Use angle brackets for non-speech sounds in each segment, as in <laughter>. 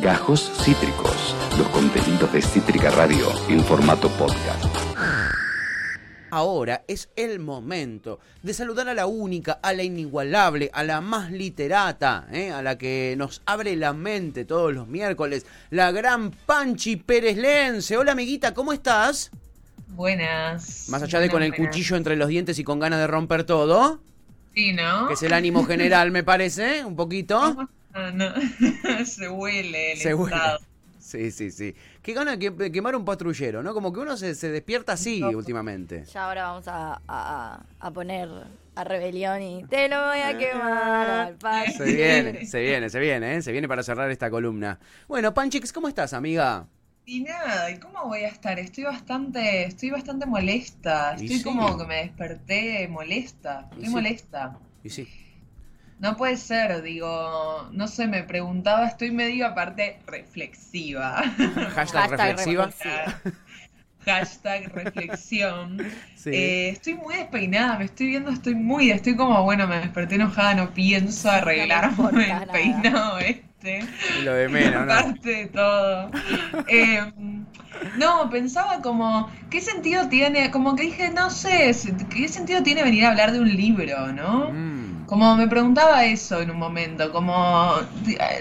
Gajos Cítricos, los contenidos de Cítrica Radio en formato podcast. Ahora es el momento de saludar a la única, a la inigualable, a la más literata, ¿eh? a la que nos abre la mente todos los miércoles, la gran Panchi Pérez Lense. Hola amiguita, ¿cómo estás? Buenas. Más allá de con el Buenas. cuchillo entre los dientes y con ganas de romper todo, Sí, ¿no? que es el ánimo general, me parece, un poquito. Ah, no. <laughs> Se huele el Se huele. estado. Sí, sí, sí. Qué gana que- de quemar un patrullero, ¿no? Como que uno se, se despierta así últimamente. Ya ahora vamos a, a- a poner a rebelión y te lo voy a quemar al. Se viene, se viene, se viene, ¿eh? Se viene para cerrar esta columna. Bueno, Panchix, ¿cómo estás, amiga? Y nada, ¿y cómo voy a estar? Estoy bastante, estoy bastante molesta. Estoy sí. como que me desperté molesta. Y Estoy sí. molesta. Y sí. No puede ser, digo, no sé, me preguntaba, estoy medio aparte reflexiva. <laughs> Hashtag, Hashtag reflexiva. reflexiva. Hashtag reflexión. Sí. Eh, estoy muy despeinada, me estoy viendo, estoy muy, estoy como, bueno, me desperté enojada, no pienso arreglarme el peinado este. Lo de menos, ¿no? Aparte de todo. Eh, no, pensaba como, ¿qué sentido tiene? Como que dije, no sé, ¿qué sentido tiene venir a hablar de un libro, no? Mm. Como me preguntaba eso en un momento, como,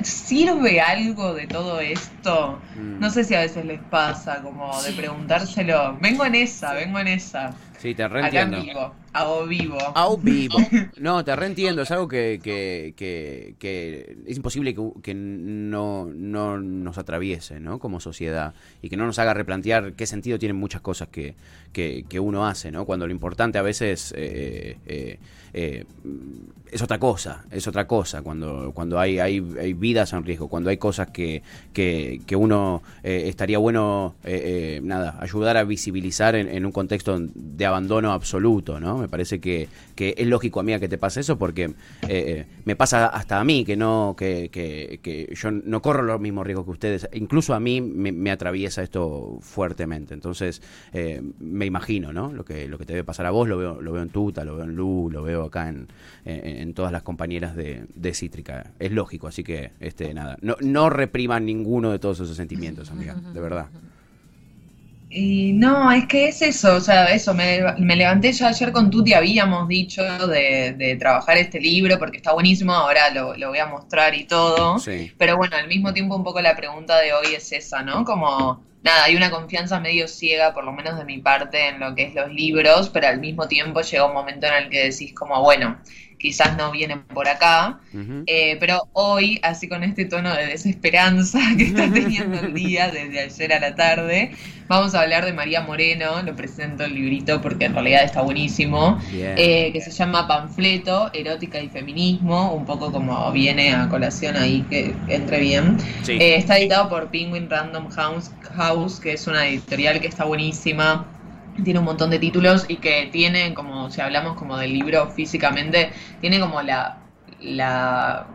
¿sirve algo de todo esto? Mm. No sé si a veces les pasa, como de preguntárselo. Vengo en esa, vengo en esa. Sí, te Acá en reentiendo. vivo, hago vivo. Au vivo. <laughs> No, te reentiendo. Es algo que, que, que, que es imposible que, que no, no nos atraviese, ¿no? Como sociedad. Y que no nos haga replantear qué sentido tienen muchas cosas que, que, que uno hace, ¿no? Cuando lo importante a veces eh, eh, eh, es otra cosa. Es otra cosa. Cuando, cuando hay, hay, hay vidas en riesgo. Cuando hay cosas que, que, que uno eh, estaría bueno, eh, eh, nada, ayudar a visibilizar en, en un contexto de abandono absoluto, ¿no? Me parece que, que es lógico, amiga, que te pase eso porque eh, me pasa hasta a mí que no, que, que, yo no corro los mismos riesgos que ustedes. Incluso a mí me, atraviesa esto fuertemente. Entonces, me imagino, ¿no? Lo que, lo que te debe pasar a vos, lo veo, lo veo en Tuta, lo veo en Lu, lo veo acá en, en, en todas las compañeras de, de Cítrica. Es lógico, así que, este, nada. No, no repriman ninguno de todos esos sentimientos, amiga, de verdad. Y no, es que es eso, o sea, eso, me, me levanté ya ayer con Tuti, habíamos dicho de, de trabajar este libro porque está buenísimo, ahora lo, lo voy a mostrar y todo. Sí. Pero bueno, al mismo tiempo un poco la pregunta de hoy es esa, ¿no? Como, nada, hay una confianza medio ciega, por lo menos de mi parte, en lo que es los libros, pero al mismo tiempo llega un momento en el que decís como, bueno, quizás no vienen por acá. Eh, pero hoy, así con este tono de desesperanza que está <laughs> teniendo el día desde ayer a la tarde, vamos a hablar de María Moreno. Lo presento el librito porque en realidad está buenísimo. Eh, que se llama Panfleto, Erótica y Feminismo, un poco como viene a colación ahí que entre bien. Sí. Eh, está editado por Penguin Random House, House, que es una editorial que está buenísima. Tiene un montón de títulos y que tiene, como si hablamos como del libro físicamente, tiene como la, la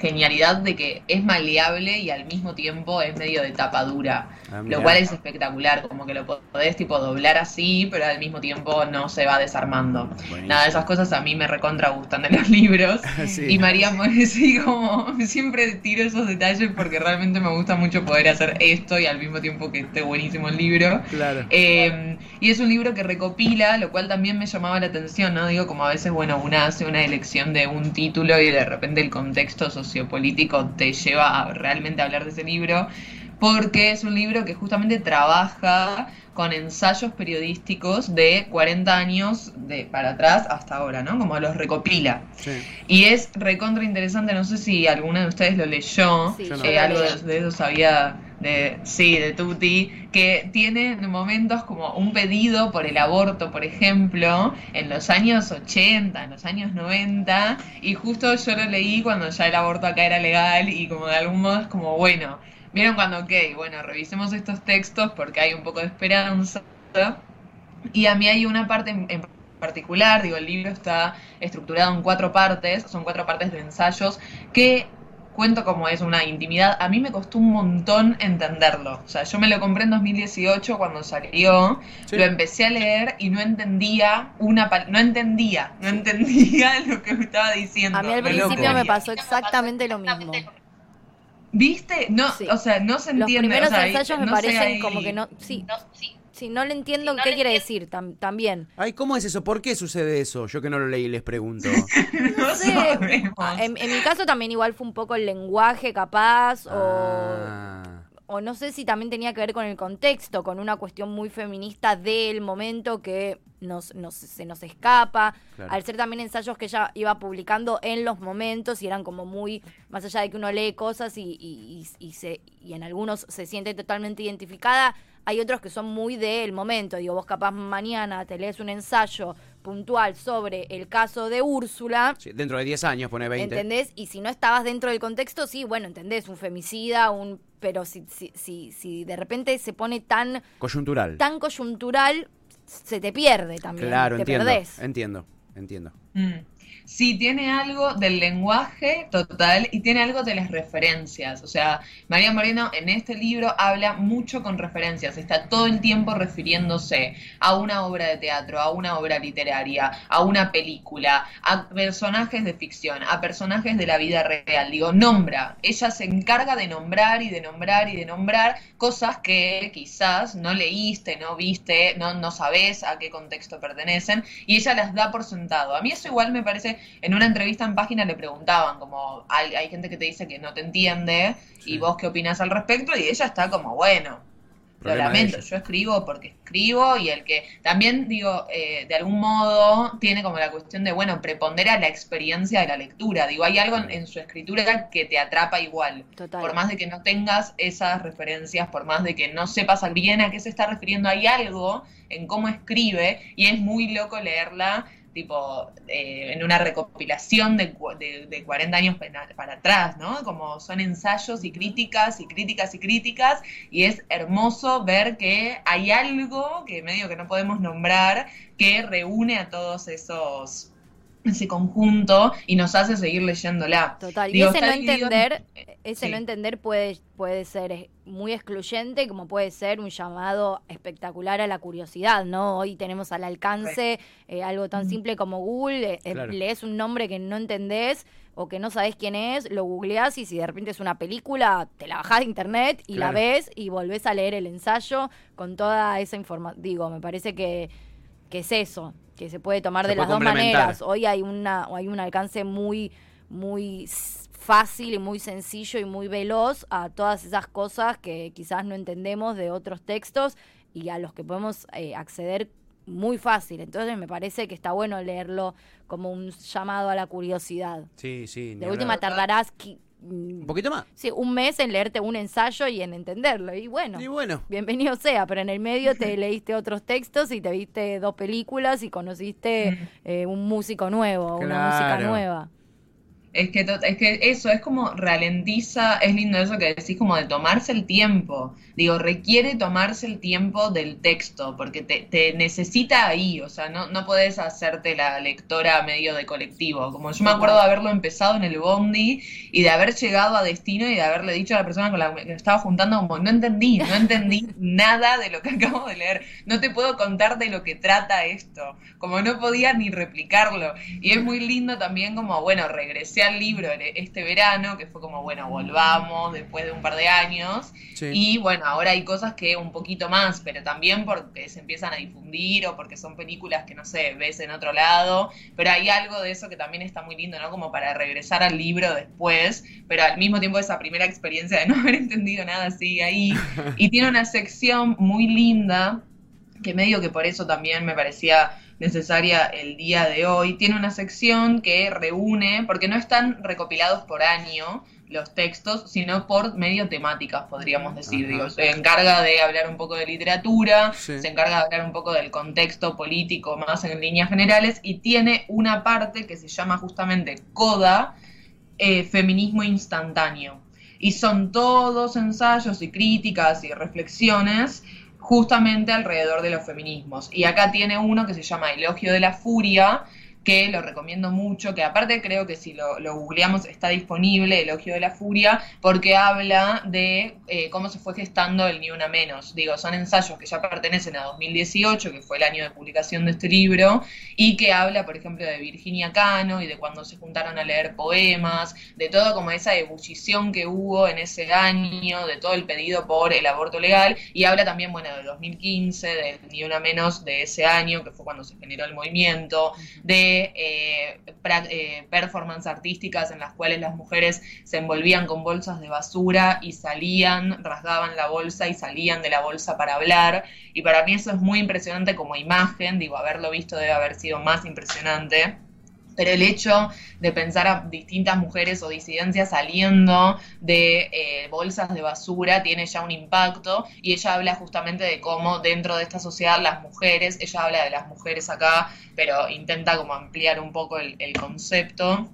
genialidad de que es maleable y al mismo tiempo es medio de tapa dura. Ah. Lo cual es espectacular, como que lo podés tipo doblar así, pero al mismo tiempo no se va desarmando. Buenísimo. Nada, esas cosas a mí me recontra gustan de los <laughs> libros. <laughs> Sí. Y María More, sí, <laughs> como siempre tiro esos detalles porque realmente me gusta mucho poder hacer esto y al mismo tiempo que esté buenísimo el libro. Claro. Eh, y es un libro que recopila, lo cual también me llamaba la atención, ¿no? Digo, como a veces, bueno, una hace una elección de un título y de repente el contexto sociopolítico te lleva a realmente hablar de ese libro, porque es un libro que justamente trabaja con ensayos periodísticos de 40 años de para atrás hasta ahora, ¿no? Como los recopila. Sí. Y es recontra interesante, no sé si alguna de ustedes lo leyó, Sí, no. eh, lo algo leí. de, de eso sabía de, sí, de Tuti, que tiene momentos como un pedido por el aborto, por ejemplo, en los años 80, en los años 90, y justo yo lo leí cuando ya el aborto acá era legal y como de algún modo es como, bueno, vieron cuando, ok, bueno, revisemos estos textos porque hay un poco de esperanza. Y a mí hay una parte en, en particular, digo, el libro está estructurado en cuatro partes, son cuatro partes de ensayos que cuento como es una intimidad. A mí me costó un montón entenderlo. O sea, yo me lo compré en 2018 cuando salió, Sí. lo empecé a leer y no entendía una pal- no entendía, no entendía <laughs> lo que me estaba diciendo. A mí al No principio me pasó exactamente lo mismo. ¿Viste? No, Sí. o sea, no se Los entiende. primeros o sea, ensayos me no parecen como que no. Sí, sí, no le entiendo qué quiere decir tam- también. Ay, ¿cómo es eso? ¿Por qué sucede eso? Yo que no lo leí les pregunto. <laughs> No sé. sabemos. En, en mi caso también igual fue un poco el lenguaje capaz o, Ah, o no sé si también tenía que ver con el contexto, con una cuestión muy feminista del momento que nos, nos- se nos escapa. Claro. Al ser también ensayos que ella iba publicando en los momentos y eran como muy, más allá de que uno lee cosas y, y, y- y se, y en algunos se siente totalmente identificada, hay otros que son muy del momento. Digo, vos capaz mañana te lees un ensayo puntual sobre el caso de Úrsula. sí, dentro de 10 años pone 20. ¿Entendés? Y si no estabas dentro del contexto, sí, bueno, entendés, un femicida, un pero si, si, si, si de repente se pone tan, Coyuntural. tan coyuntural, se te pierde también. claro, te entiendo. perdés. Entiendo, entiendo. Mm. Sí, tiene algo del lenguaje total y tiene algo de las referencias. O sea, María Moreno en este libro habla mucho con referencias. Está todo el tiempo refiriéndose a una obra de teatro, a una obra literaria, a una película, a personajes de ficción, a personajes de la vida real. Digo, nombra. Ella se encarga de nombrar y de nombrar y de nombrar cosas que quizás no leíste, no viste, no, no sabes a qué contexto pertenecen y ella las da por sentado. A mí eso igual me parece, en una entrevista en página le preguntaban, como hay, hay gente que te dice que no te entiende Sí. y vos qué opinas al respecto y ella está como, bueno, lo Problema de lamento, yo escribo porque escribo y el que también digo, eh, de algún modo tiene como la cuestión de, bueno, prepondera la experiencia de la lectura. Digo, hay algo en, en su escritura que te atrapa igual. Total. Por más de que no tengas esas referencias, por más de que no sepas bien a qué se está refiriendo, hay algo en cómo escribe y es muy loco leerla tipo eh, en una recopilación de, de, de 40 años para, para atrás, ¿no? Como son ensayos y críticas y críticas y críticas y es hermoso ver que hay algo que medio que no podemos nombrar que reúne a todos esos ese conjunto y nos hace seguir leyéndola. Total. Digo, y ese no en- entender, ese sí. no entender puede, puede ser muy excluyente, como puede ser un llamado espectacular a la curiosidad, ¿no? Hoy tenemos al alcance eh, algo tan simple como Google, eh, eh, Claro. lees un nombre que no entendés o que no sabés quién es, lo googleás y si de repente es una película, te la bajás de internet y la ves y volvés a leer el ensayo con toda esa información. Digo, me parece que, que es eso, que se puede tomar Se de las dos maneras. Hoy hay una hay un alcance muy muy fácil y muy sencillo y muy veloz a todas esas cosas que quizás no entendemos de otros textos y a los que podemos eh, acceder muy fácil. Entonces me parece que está bueno leerlo como un llamado a la curiosidad. Sí, sí. De hablar. última tardarás qui- mm, Un poquito más. sí, un mes en leerte un ensayo y en entenderlo. Y bueno, Y bueno. bienvenido sea, pero en el medio te <laughs> leíste otros textos y te viste dos películas y conociste eh, un músico nuevo, una música nueva. Es que, es que eso es como ralentiza, es lindo eso que decís como de tomarse el tiempo. Digo, requiere tomarse el tiempo del texto, porque te, te necesita ahí, o sea, no, no podés hacerte la lectora medio de colectivo. Como yo me acuerdo de haberlo empezado en el Bondi y de haber llegado a destino y de haberle dicho a la persona con la que me estaba juntando como, no entendí, no entendí <laughs> nada de lo que acabo de leer, no te puedo contar de lo que trata esto, como no podía ni replicarlo. Y es muy lindo también como, bueno, regresé al libro este verano, que fue como, bueno, volvamos después de un par de años. Sí. Y bueno, ahora hay cosas que un poquito más, pero también porque se empiezan a difundir o porque son películas que no sé, ves en otro lado. Pero hay algo de eso que también está muy lindo, ¿no? Como para regresar al libro después, pero al mismo tiempo esa primera experiencia de <laughs> no haber entendido nada sigue ahí. <laughs> Y tiene una sección muy linda que medio que por eso también me parecía necesaria el día de hoy. Tiene una sección que reúne, porque no están recopilados por año los textos, sino por medio temáticas, podríamos decir. Ajá. Digo, se encarga de hablar un poco de literatura, Sí. se encarga de hablar un poco del contexto político más en líneas generales, y tiene una parte que se llama justamente CODA, eh, Feminismo Instantáneo. Y son todos ensayos y críticas y reflexiones justamente alrededor de los feminismos. Y acá tiene uno que se llama Elogio de la Furia, que lo recomiendo mucho, que aparte creo que si lo, lo googleamos está disponible, Elogio de la Furia, porque habla de eh, cómo se fue gestando el Ni Una Menos. Digo, son ensayos que ya pertenecen a 2018, que fue el año de publicación de este libro, y que habla, por ejemplo, de Virginia Cano y de cuando se juntaron a leer poemas, de todo como esa ebullición que hubo en ese año, de todo el pedido por el aborto legal, y habla también, bueno, de 2015, del Ni Una Menos de ese año, que fue cuando se generó el movimiento, de eh, eh, performance artísticas en las cuales las mujeres se envolvían con bolsas de basura y salían, rasgaban la bolsa y salían de la bolsa para hablar. Y para mí eso es muy impresionante como imagen, digo, haberlo visto debe haber sido más impresionante pero el hecho de pensar a distintas mujeres o disidencias saliendo de eh, bolsas de basura tiene ya un impacto y ella habla justamente de cómo dentro de esta sociedad las mujeres, ella habla de las mujeres acá, pero intenta como ampliar un poco el, concepto.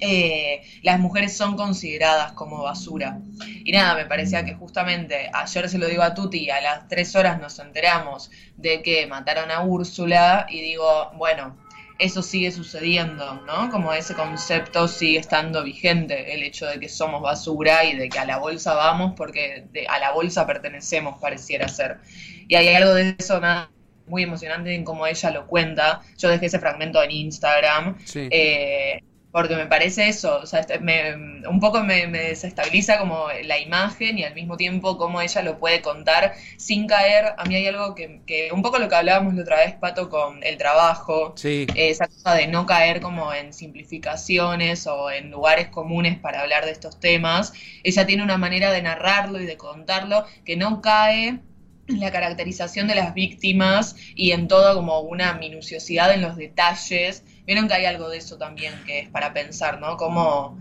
Eh, las mujeres son consideradas como basura. Y nada, me parecía que justamente ayer se lo digo a Tuti, a las tres horas nos enteramos de que mataron a Úrsula y digo, bueno, eso sigue sucediendo, ¿no? Como ese concepto sigue estando vigente, el hecho de que somos basura y de que a la bolsa vamos porque a la bolsa pertenecemos, pareciera ser. Y hay algo de eso nada, muy emocionante en cómo ella lo cuenta. Yo dejé ese fragmento en Instagram. Sí. Eh, porque me parece eso, o sea, este, un poco me, desestabiliza como la imagen y al mismo tiempo cómo ella lo puede contar sin caer. A mí hay algo que, que un poco lo que hablábamos la otra vez, Pato, con el trabajo, esa cosa de no caer como en simplificaciones o en lugares comunes para hablar de estos temas. Ella tiene una manera de narrarlo y de contarlo que no cae en la caracterización de las víctimas y en todo como una minuciosidad en los detalles Vieron que hay algo de eso también que es para pensar, ¿no? Cómo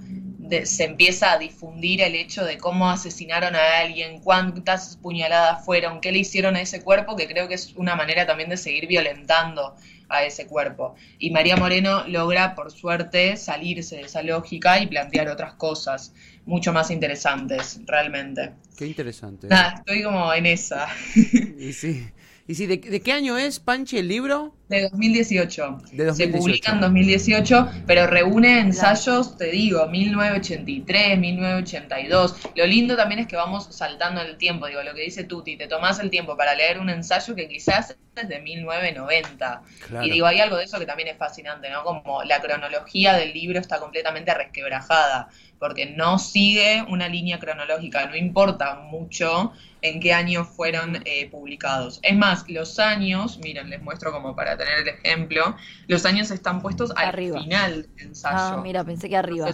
se empieza a difundir el hecho de cómo asesinaron a alguien, cuántas puñaladas fueron, qué le hicieron a ese cuerpo, que creo que es una manera también de seguir violentando a ese cuerpo. Y María Moreno logra, por suerte, salirse de esa lógica y plantear otras cosas mucho más interesantes, realmente. Qué interesante. Nada, estoy como en esa. <laughs> Y sí. ¿Y si de, qué año es, Panchi, el libro? De 2018. Se publica en 2018, pero reúne ensayos, te digo, 1983, 1982. Lo lindo también es que vamos saltando el tiempo, digo, lo que dice Tuti, te tomás el tiempo para leer un ensayo que quizás es de 1990. Y digo, hay algo de eso que también es fascinante, ¿no? Como la cronología del libro está completamente resquebrajada, porque no sigue una línea cronológica, no importa mucho en qué año fueron eh, publicados. Es más, los años, miren, les muestro como para tener el ejemplo, los años están puestos al final del ensayo. Ah, mira, pensé que arriba.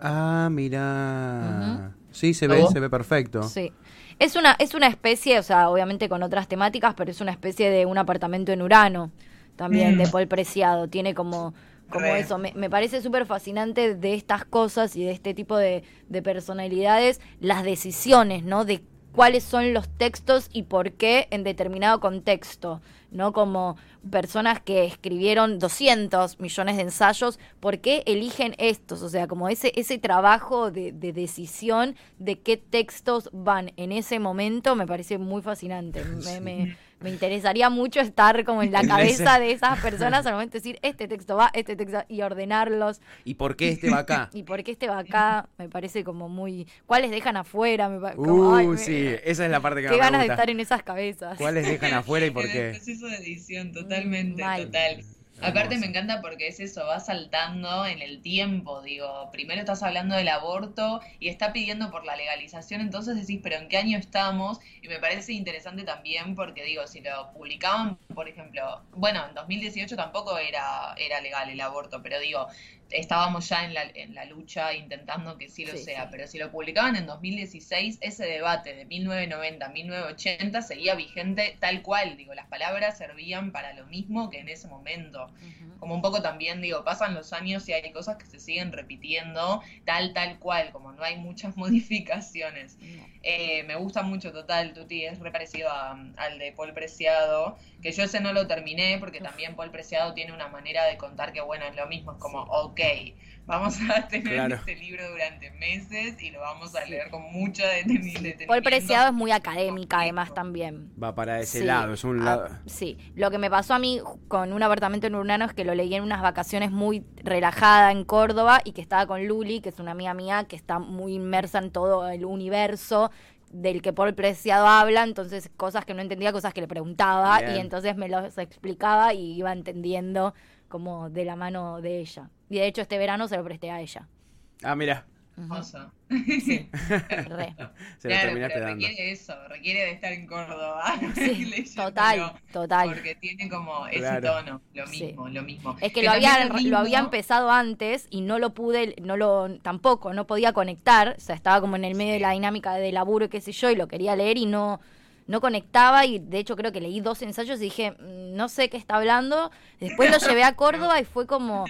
ah, mira. Sí, se ve, se ve perfecto. Sí. Es una, es una especie, o sea, obviamente con otras temáticas, pero es una especie de un apartamento en Urano, también, de mm. Paul Preciado. Tiene como como eso. Me, me parece súper fascinante de estas cosas y de este tipo de, de, personalidades, las decisiones, ¿no? De cuáles son los textos y por qué en determinado contexto, ¿no? Como personas que escribieron 200 millones de ensayos, ¿por qué eligen estos? O sea, como ese, ese trabajo de, de decisión de qué textos van en ese momento me parece muy fascinante. Me, me, me interesaría mucho estar como en la <laughs> cabeza de esas personas al momento de decir, este texto va, este texto va, y ordenarlos. ¿Y por qué este va acá? <laughs> y por qué este va acá, me parece como muy... ¿Cuáles dejan afuera? Me uh, sí, esa es la parte que Qué ganas de estar en esas cabezas. ¿Cuáles dejan afuera y por qué? El proceso de edición, totalmente, total. Aparte me encanta porque es eso, va saltando en el tiempo, digo, primero estás hablando del aborto y está pidiendo por la legalización, entonces decís, pero ¿en qué año estamos? Y me parece interesante también porque digo, si lo publicaban, por ejemplo, bueno, en 2018 tampoco era, era legal el aborto, pero digo, estábamos ya en la, en la lucha intentando que sí lo sea, pero si lo publicaban en 2016, ese debate de 1990 1980 seguía vigente tal cual, digo, las palabras servían para lo mismo que en ese momento. Como un poco también, digo, pasan los años y hay cosas que se siguen repitiendo tal, tal cual, como no hay muchas <laughs> modificaciones. Eh, me gusta mucho Total, Tuti, es re parecido al de Paul Preciado, que yo ese no lo terminé porque también Paul Preciado tiene una manera de contar que, bueno, es lo mismo, es como, ok, ok, vamos a <laughs> tener Claro. este libro durante meses y lo vamos a leer con deten- detenimiento. Paul Preciado es muy académica además también. Va para ese Sí. lado, es un Ah, lado. sí, lo que me pasó a mí con un apartamento en Urnano es que lo leí en unas vacaciones muy relajada en Córdoba y que estaba con Luli, que es una amiga mía que está muy inmersa en todo el universo del que Paul Preciado habla, entonces cosas que no entendía, cosas que le preguntaba Bien. y entonces me los explicaba y iba entendiendo como de la mano de ella. Y de hecho este verano se lo presté a ella. Ah, mira, Hermoso. <laughs> Re. se lo Claro, pero requiere eso, requiere de estar en Córdoba. Sí, <laughs> total, total. Porque tiene como ese Claro. tono, lo Sí. mismo, lo mismo. Es que Que lo había, también es lo había empezado antes y no lo pude, no lo, tampoco, no podía conectar, o sea, estaba como en el medio de la dinámica de laburo y qué sé yo, y lo quería leer y no, no conectaba, y de hecho creo que leí dos ensayos y dije, "Mm, no sé qué está hablando, después lo llevé a Córdoba y fue como,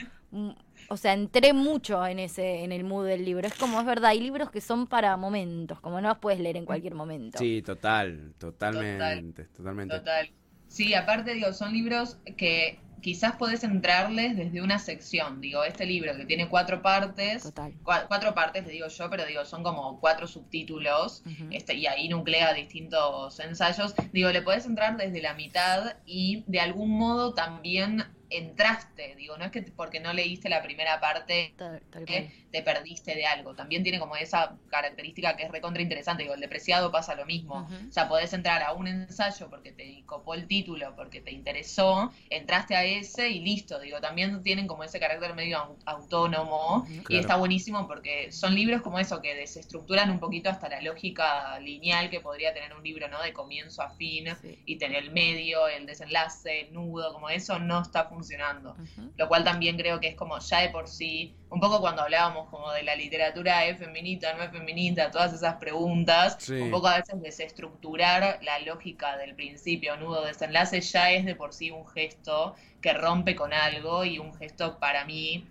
o sea, entré mucho en ese, en el mood del libro, es como, es verdad, hay libros que son para momentos, como no los puedes leer en cualquier momento. Sí, total, totalmente, totalmente. Total. Sí, aparte, digo, son libros que quizás podés entrarles desde una sección. Digo, este libro que tiene cuatro partes, Total. cua- cuatro partes, le digo yo, pero digo, son como cuatro subtítulos, este, y ahí nuclea distintos ensayos. Digo, le podés entrar desde la mitad y de algún modo también entraste. Digo, no es que porque no leíste la primera parte Tal- tal cual. que te perdiste de algo. También tiene como esa característica que es recontra interesante. Digo, el depreciado pasa lo mismo. O sea, podés entrar a un ensayo porque te copó el título, porque te interesó, entraste a ese y listo. Digo, también tienen como ese carácter medio au- autónomo y Claro. está buenísimo porque son libros como eso que desestructuran un poquito hasta la lógica lineal que podría tener un libro, ¿no? De comienzo a fin Sí. y tener el medio, el desenlace, el nudo, como eso no está funcionando Ujú. lo cual también creo que es como ya de por sí, un poco cuando hablábamos como de la literatura es feminista, no es feminista, todas esas preguntas, Sí. un poco a veces desestructurar la lógica del principio, nudo, desenlace, ya es de por sí un gesto que rompe con algo y un gesto para mí,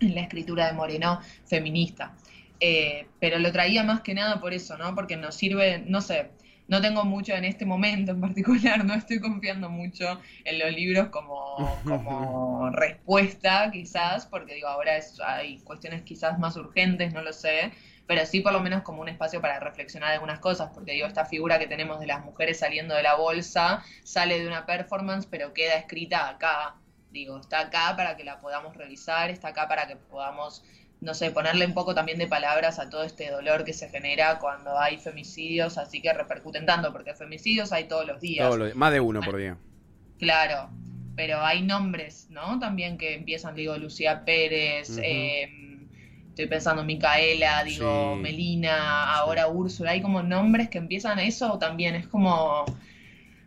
en la escritura de Moreno, feminista. Eh, pero lo traía más que nada por eso, ¿no? Porque nos sirve, no sé, no tengo mucho en este momento en particular, no estoy confiando mucho en los libros como, como <laughs> respuesta, quizás, porque digo, ahora es, hay cuestiones quizás más urgentes, no lo sé, pero sí por lo menos como un espacio para reflexionar algunas cosas, porque digo, esta figura que tenemos de las mujeres saliendo de la bolsa sale de una performance, pero queda escrita acá. Digo, está acá para que la podamos revisar, está acá para que podamos no sé, ponerle un poco también de palabras a todo este dolor que se genera cuando hay femicidios, así que repercuten tanto, porque femicidios hay todos los días. Todo lo- más de uno por día. Claro, pero hay nombres, ¿no? También que empiezan, digo, Lucía Pérez, eh, estoy pensando en Micaela, digo, Sí. Melina, ahora Úrsula, hay como nombres que empiezan eso también, es como,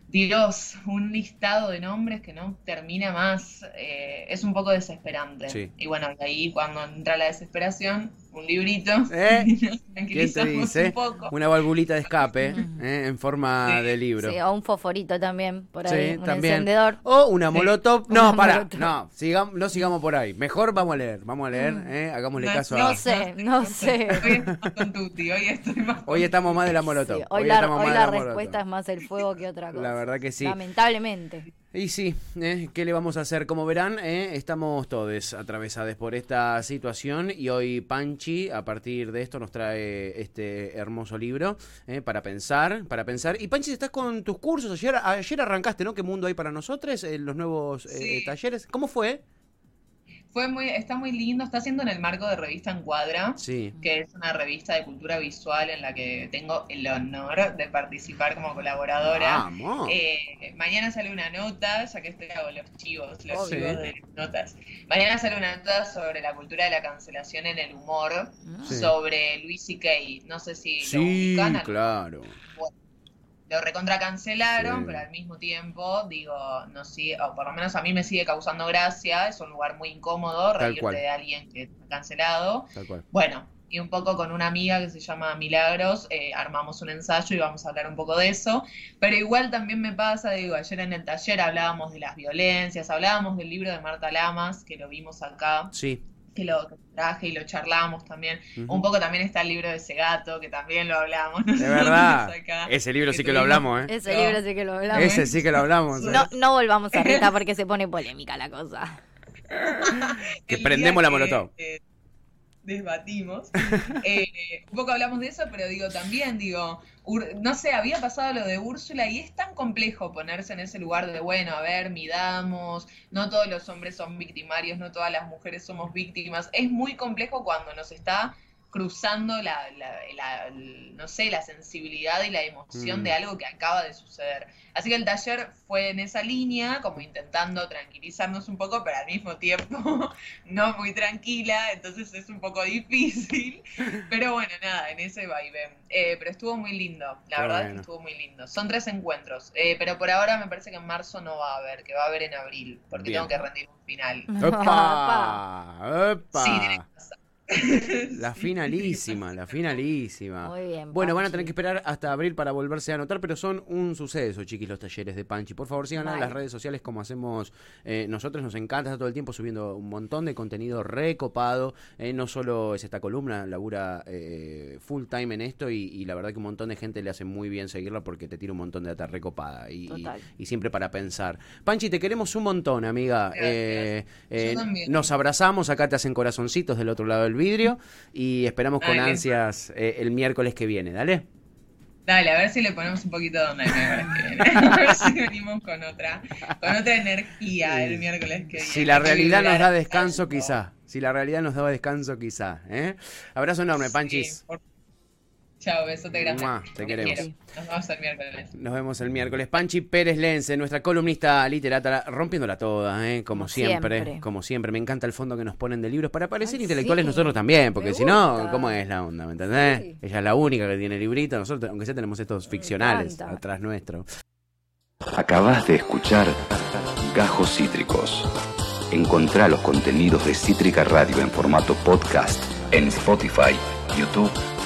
Dios, un listado de nombres que no termina más, eh, es un poco desesperante. Sí. Y bueno, ahí cuando entra la desesperación, un librito, ¿Eh? <laughs> nos ¿Quién te tranquilizamos dice? un poco. Una valvulita de escape ¿eh? en forma Sí. de libro. Sí, o un fosforito también, por ahí, Sí, un también. encendedor. O una <laughs> molotov. No, Una para. molotov. No, sigamos, no sigamos por ahí. Mejor vamos a leer. Vamos a leer. ¿eh? Hagámosle No, caso a. No sé, <laughs> no sé. Hoy estoy más con hoy estoy más Hoy estamos más de la molotov. Sí, hoy, Hoy la, estamos hoy la molotov. respuesta es más el fuego que otra cosa. La verdad que sí. Lamentablemente. Y sí, ¿eh? ¿qué le vamos a hacer? Como verán, ¿eh? estamos todos atravesados por esta situación y hoy Panchi, a partir de esto, nos trae este hermoso libro ¿eh? para pensar, para pensar. Y Panchi, estás con tus cursos. Ayer, ayer arrancaste, ¿no? ¿Qué mundo hay para nosotros? en los nuevos eh, Sí. talleres. ¿Cómo fue? Fue muy, está muy lindo, está haciendo en el marco de Revista Encuadra, Sí. que es una revista de cultura visual en la que tengo el honor de participar como colaboradora. Eh, mañana sale una nota, ya que estoy hago los chivos, los Obvio. chivos de notas. Mañana sale una nota sobre la cultura de la cancelación en el humor, Sí. sobre Luis C.K. No sé si lo sí, ubican. claro. Lo recontra cancelaron, Sí. pero al mismo tiempo, digo, no sigue, o por lo menos a mí me sigue causando gracia, es un lugar muy incómodo Tal reírte cual. de alguien que está cancelado. Tal cual. Bueno, y un poco con una amiga que se llama Milagros, eh, armamos un ensayo y vamos a hablar un poco de eso, pero igual también me pasa, digo, ayer en el taller hablábamos de las violencias, hablábamos del libro de Marta Lamas, que lo vimos acá, Sí. Que lo traje y lo charlamos también. Un poco también está el libro de Segato, que también lo hablamos. De verdad. acá. Ese libro sí que lo hablamos, ¿eh? Ese No. libro sí que lo hablamos. Ese sí que lo hablamos. ¿eh? No, no volvamos a Rita <laughs> porque se pone polémica la cosa. que prendemos la que, molotov. eh, desbatimos. Eh, un poco hablamos de eso, pero digo también, digo, no sé, había pasado lo de Úrsula y es tan complejo ponerse en ese lugar de, bueno, a ver, midamos, no todos los hombres son victimarios, no todas las mujeres somos víctimas. Es muy complejo cuando nos está cruzando la, la- la- no sé, la sensibilidad y la emoción Mm. de algo que acaba de suceder. Así que el taller fue en esa línea, como intentando tranquilizarnos un poco, pero al mismo tiempo <laughs> no muy tranquila, entonces es un poco difícil. Pero bueno, nada, en ese vaivén. Eh, pero estuvo muy lindo, la verdad es que estuvo muy lindo. Son tres encuentros, eh, pero por ahora me parece que en marzo no va a haber, que va a haber en abril, porque Bien. tengo que rendir un final. <laughs> ¡Opa! ¡Opa! Sí, tiene que pasar. La finalísima, la finalísima. Muy bien. Bueno, van a tener que esperar hasta abril para volverse a anotar, pero son un suceso, chiquis, los talleres de Panchi. Por favor, síganla en las redes sociales como hacemos eh, nosotros. Nos encanta, está todo el tiempo subiendo un montón de contenido recopado. Eh, no solo es esta columna, labura eh, full time en esto y, y la verdad que un montón de gente le hace muy bien seguirla porque te tira un montón de data recopada y, y- Total. y siempre para pensar. Panchi, te queremos un montón, amiga. Gracias. Eh, eh, Yo también. nos abrazamos, acá te hacen corazoncitos del otro lado del vidrio y esperamos con ansias eh, el miércoles que viene, dale. Dale, a ver si le ponemos un poquito de onda el miércoles que viene. <laughs> A ver si venimos con otra, con otra energía el miércoles que viene. Si la realidad nos da descanso, alto. quizá. Si la realidad nos da descanso, quizá. ¿eh? Abrazo enorme, Panchis. Por- Chao, besote grande. Mua, te queremos. quiero. Nos vemos el miércoles. Nos vemos el miércoles. Panchi Pérez Lense, nuestra columnista literata, rompiéndola toda, ¿eh? como, Como siempre, siempre. Como siempre. Me encanta el fondo que nos ponen de libros para parecer Ay, intelectuales sí. nosotros también, porque si no. ¿cómo es la onda? ¿Me entendés? Sí. Ella es la única que tiene librito. Nosotros, aunque sea, tenemos estos ficcionales atrás nuestro. Acabas de escuchar Gajos Cítricos. Encontrá los contenidos de Cítrica Radio en formato podcast en Spotify, YouTube